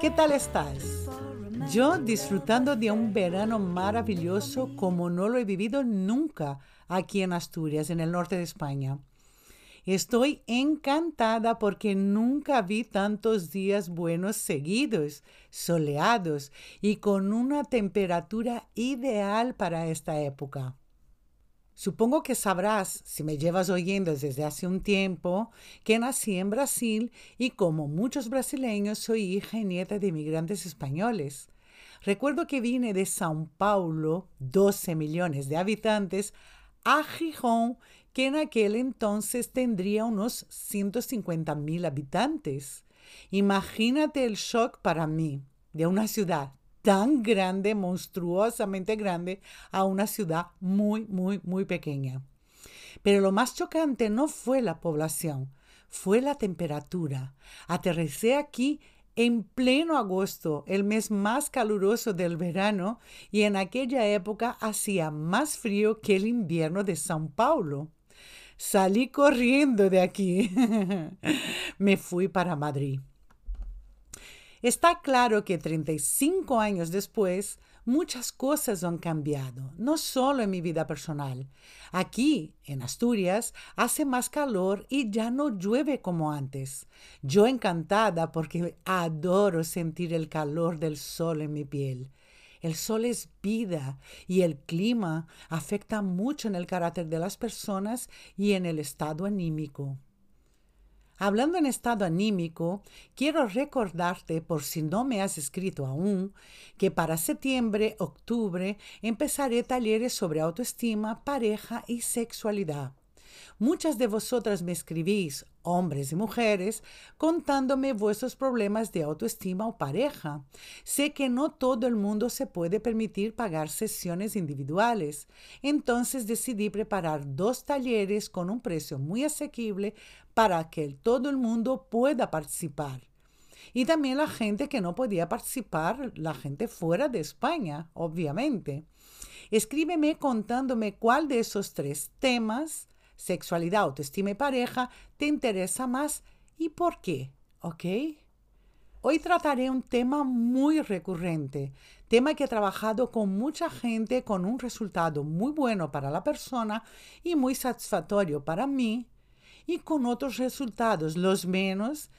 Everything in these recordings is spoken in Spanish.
¿qué tal estás? Yo disfrutando de un verano maravilloso como no lo he vivido nunca aquí en Asturias, en el norte de España. Estoy encantada porque nunca vi tantos días buenos seguidos, soleados y con una temperatura ideal para esta época. Supongo que sabrás, si me llevas oyendo desde hace un tiempo, que nací en Brasil y como muchos brasileños soy hija y nieta de inmigrantes españoles. Recuerdo que vine de São Paulo, 12 millones de habitantes, a Gijón, que en aquel entonces tendría unos 150 mil habitantes. Imagínate el shock para mí de una ciudad tan grande, monstruosamente grande, a una ciudad muy, muy, muy pequeña. Pero lo más chocante no fue la población, fue la temperatura. Aterricé aquí en pleno agosto, el mes más caluroso del verano, y en aquella época hacía más frío que el invierno de São Paulo. Salí corriendo de aquí. Me fui para Madrid. Está claro que 35 años después, muchas cosas han cambiado, no solo en mi vida personal. Aquí, en Asturias, hace más calor y ya no llueve como antes. Yo encantada porque adoro sentir el calor del sol en mi piel. El sol es vida y el clima afecta mucho en el carácter de las personas y en el estado anímico. Hablando en estado anímico, quiero recordarte, por si no me has escrito aún, que para septiembre, octubre empezaré talleres sobre autoestima, pareja y sexualidad. Muchas de vosotras me escribís, hombres y mujeres, contándome vuestros problemas de autoestima o pareja. Sé que no todo el mundo se puede permitir pagar sesiones individuales, entonces decidí preparar dos talleres con un precio muy asequible para que todo el mundo pueda participar. Y también la gente que no podía participar, la gente fuera de España, obviamente. Escríbeme contándome cuál de esos tres temas sexualidad, autoestima y pareja te interesa más y por qué, ¿ok? Hoy trataré un tema muy recurrente, tema que he trabajado con mucha gente con un resultado muy bueno para la persona y muy satisfactorio para mí, y con otros resultados, los menos,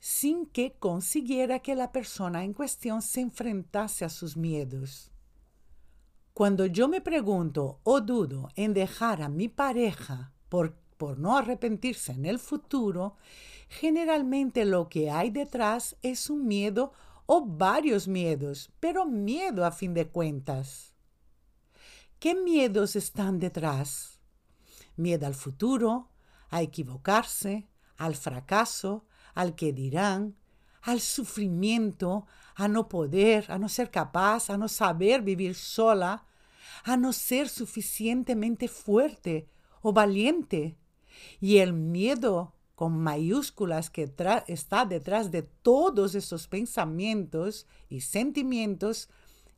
sin que consiguiera que la persona en cuestión se enfrentase a sus miedos. Cuando yo me pregunto o dudo en dejar a mi pareja por, por no arrepentirse en el futuro, generalmente lo que hay detrás es un miedo o varios miedos, pero miedo a fin de cuentas. ¿Qué miedos están detrás? Miedo al futuro, a equivocarse, al fracaso, al que dirán, al sufrimiento, a no poder, a no ser capaz, a no saber vivir sola, a no ser suficientemente fuerte o valiente. Y el miedo con mayúsculas que está detrás de todos esos pensamientos y sentimientos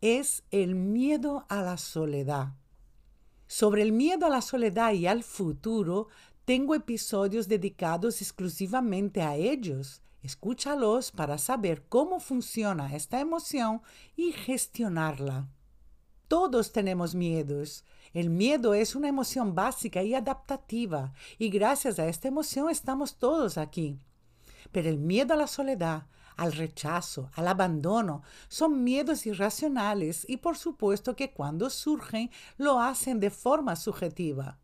es el miedo a la soledad. Sobre el miedo a la soledad y al futuro tengo episodios dedicados exclusivamente a ellos. Escúchalos para saber cómo funciona esta emoción y gestionarla. Todos tenemos miedos el miedo es una emoción básica y adaptativa, y gracias a esta emoción estamos todos aquí. Pero el miedo a la soledad, al rechazo, al abandono, son miedos irracionales y por supuesto que cuando surgen lo hacen de forma subjetiva.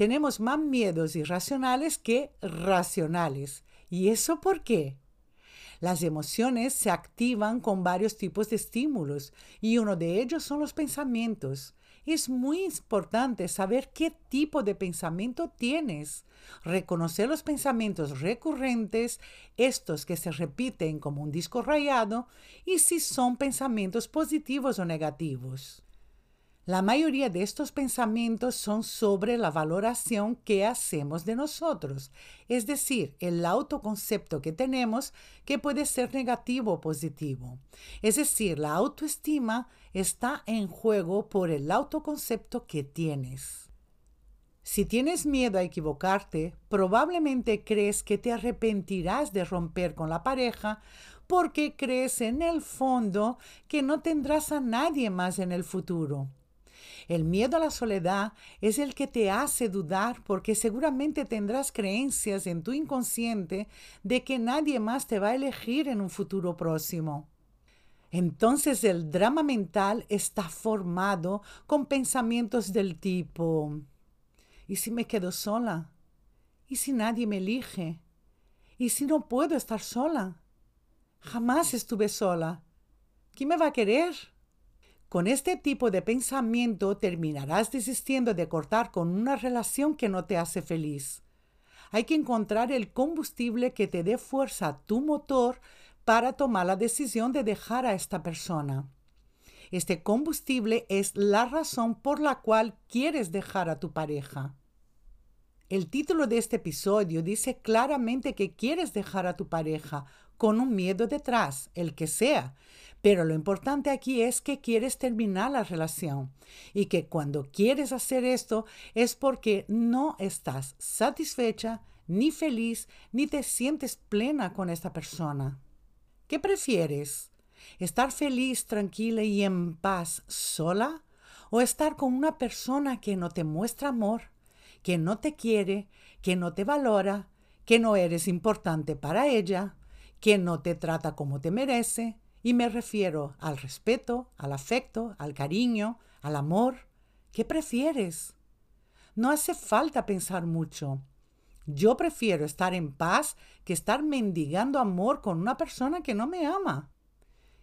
Tenemos más miedos irracionales que racionales. ¿Y eso por qué? Las emociones se activan con varios tipos de estímulos y uno de ellos son los pensamientos. Es muy importante saber qué tipo de pensamiento tienes, reconocer los pensamientos recurrentes, estos que se repiten como un disco rayado, y si son pensamientos positivos o negativos. La mayoría de estos pensamientos son sobre la valoración que hacemos de nosotros, es decir, el autoconcepto que tenemos que puede ser negativo o positivo. Es decir, la autoestima está en juego por el autoconcepto que tienes. Si tienes miedo a equivocarte, probablemente crees que te arrepentirás de romper con la pareja porque crees en el fondo que no tendrás a nadie más en el futuro. El miedo a la soledad es el que te hace dudar porque seguramente tendrás creencias en tu inconsciente de que nadie más te va a elegir en un futuro próximo. Entonces el drama mental está formado con pensamientos del tipo ¿Y si me quedo sola? ¿Y si nadie me elige? ¿Y si no puedo estar sola? Jamás estuve sola. ¿Quién me va a querer? Con este tipo de pensamiento terminarás desistiendo de cortar con una relación que no te hace feliz. Hay que encontrar el combustible que te dé fuerza a tu motor para tomar la decisión de dejar a esta persona. Este combustible es la razón por la cual quieres dejar a tu pareja. El título de este episodio dice claramente que quieres dejar a tu pareja con un miedo detrás, el que sea. Pero lo importante aquí es que quieres terminar la relación y que cuando quieres hacer esto es porque no estás satisfecha, ni feliz, ni te sientes plena con esta persona. ¿Qué prefieres? ¿Estar feliz, tranquila y en paz sola? ¿O estar con una persona que no te muestra amor, que no te quiere, que no te valora, que no eres importante para ella, que no te trata como te merece, y me refiero al respeto, al afecto, al cariño, al amor. ¿Qué prefieres? No hace falta pensar mucho. Yo prefiero estar en paz que estar mendigando amor con una persona que no me ama.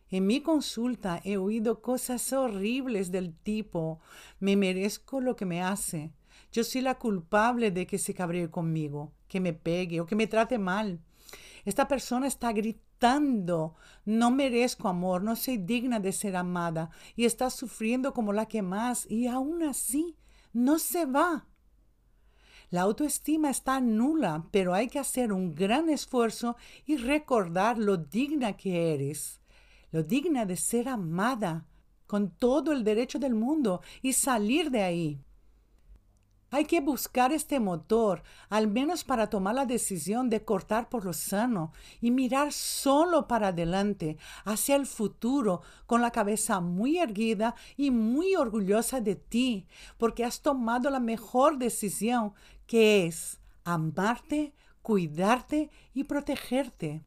En mi consulta he oído cosas horribles del tipo, me merezco lo que me hace, yo soy la culpable de que se cabree conmigo, que me pegue o que me trate mal. Esta persona está gritando, no merezco amor, no soy digna de ser amada y está sufriendo como la que más y aún así no se va. La autoestima está nula, pero hay que hacer un gran esfuerzo y recordar lo digna que eres, lo digna de ser amada, con todo el derecho del mundo y salir de ahí. Hay que buscar este motor, al menos para tomar la decisión de cortar por lo sano y mirar solo para adelante, hacia el futuro, con la cabeza muy erguida y muy orgullosa de ti, porque has tomado la mejor decisión, que es amarte, cuidarte y protegerte.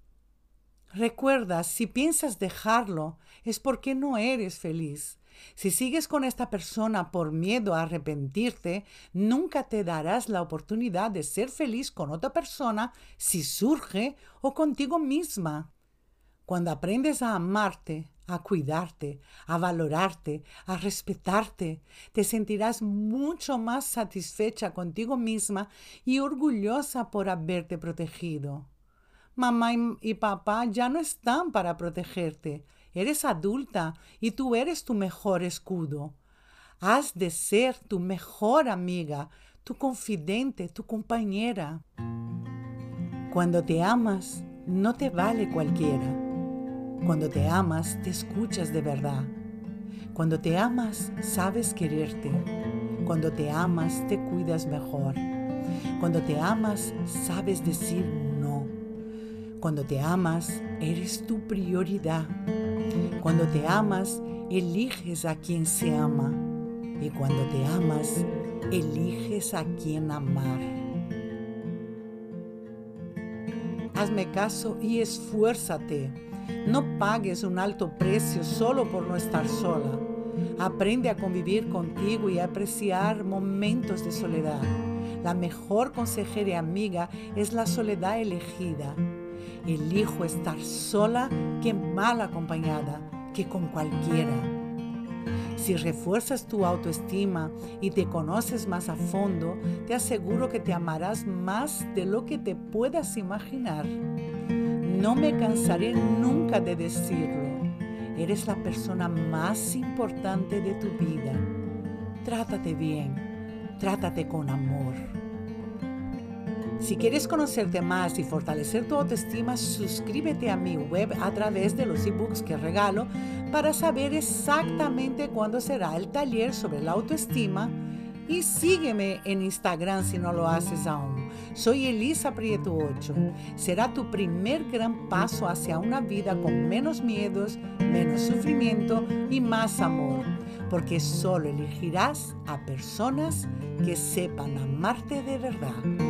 Recuerda, si piensas dejarlo, es porque no eres feliz. Si sigues con esta persona por miedo a arrepentirte, nunca te darás la oportunidad de ser feliz con otra persona si surge o contigo misma. Cuando aprendes a amarte, a cuidarte, a valorarte, a respetarte, te sentirás mucho más satisfecha contigo misma y orgullosa por haberte protegido. Mamá y, papá ya no están para protegerte Eres adulta y tú eres tu mejor escudo. Has de ser tu mejor amiga, tu confidente, tu compañera. Cuando te amas, no te vale cualquiera. Cuando te amas, te escuchas de verdad. Cuando te amas, sabes quererte. Cuando te amas, te cuidas mejor. Cuando te amas, sabes decir no. Cuando te amas, eres tu prioridad. Cuando te amas, eliges a quien se ama. Y cuando te amas, eliges a quien amar. Hazme caso y esfuérzate. No pagues un alto precio solo por no estar sola. Aprende a convivir contigo y a apreciar momentos de soledad. La mejor consejera y amiga es la soledad elegida. Elijo estar sola que mal acompañada, que con cualquiera. Si refuerzas tu autoestima y te conoces más a fondo, te aseguro que te amarás más de lo que te puedas imaginar. No me cansaré nunca de decirlo. Eres la persona más importante de tu vida. trátate bien, trátate con amor. Si quieres conocerte más y fortalecer tu autoestima, suscríbete a mi web a través de los ebooks que regalo para saber exactamente cuándo será el taller sobre la autoestima y sígueme en Instagram si no lo haces aún. Soy Elisa Prieto 8. Será tu primer gran paso hacia una vida con menos miedos, menos sufrimiento y más amor, porque solo elegirás a personas que sepan amarte de verdad.